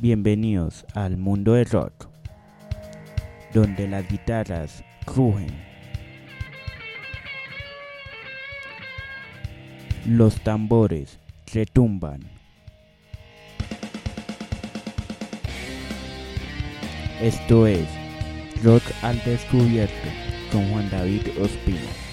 Bienvenidos al mundo del rock, donde las guitarras rugen, los tambores retumban. Esto es Rock al Descubierto con Juan David Ospina.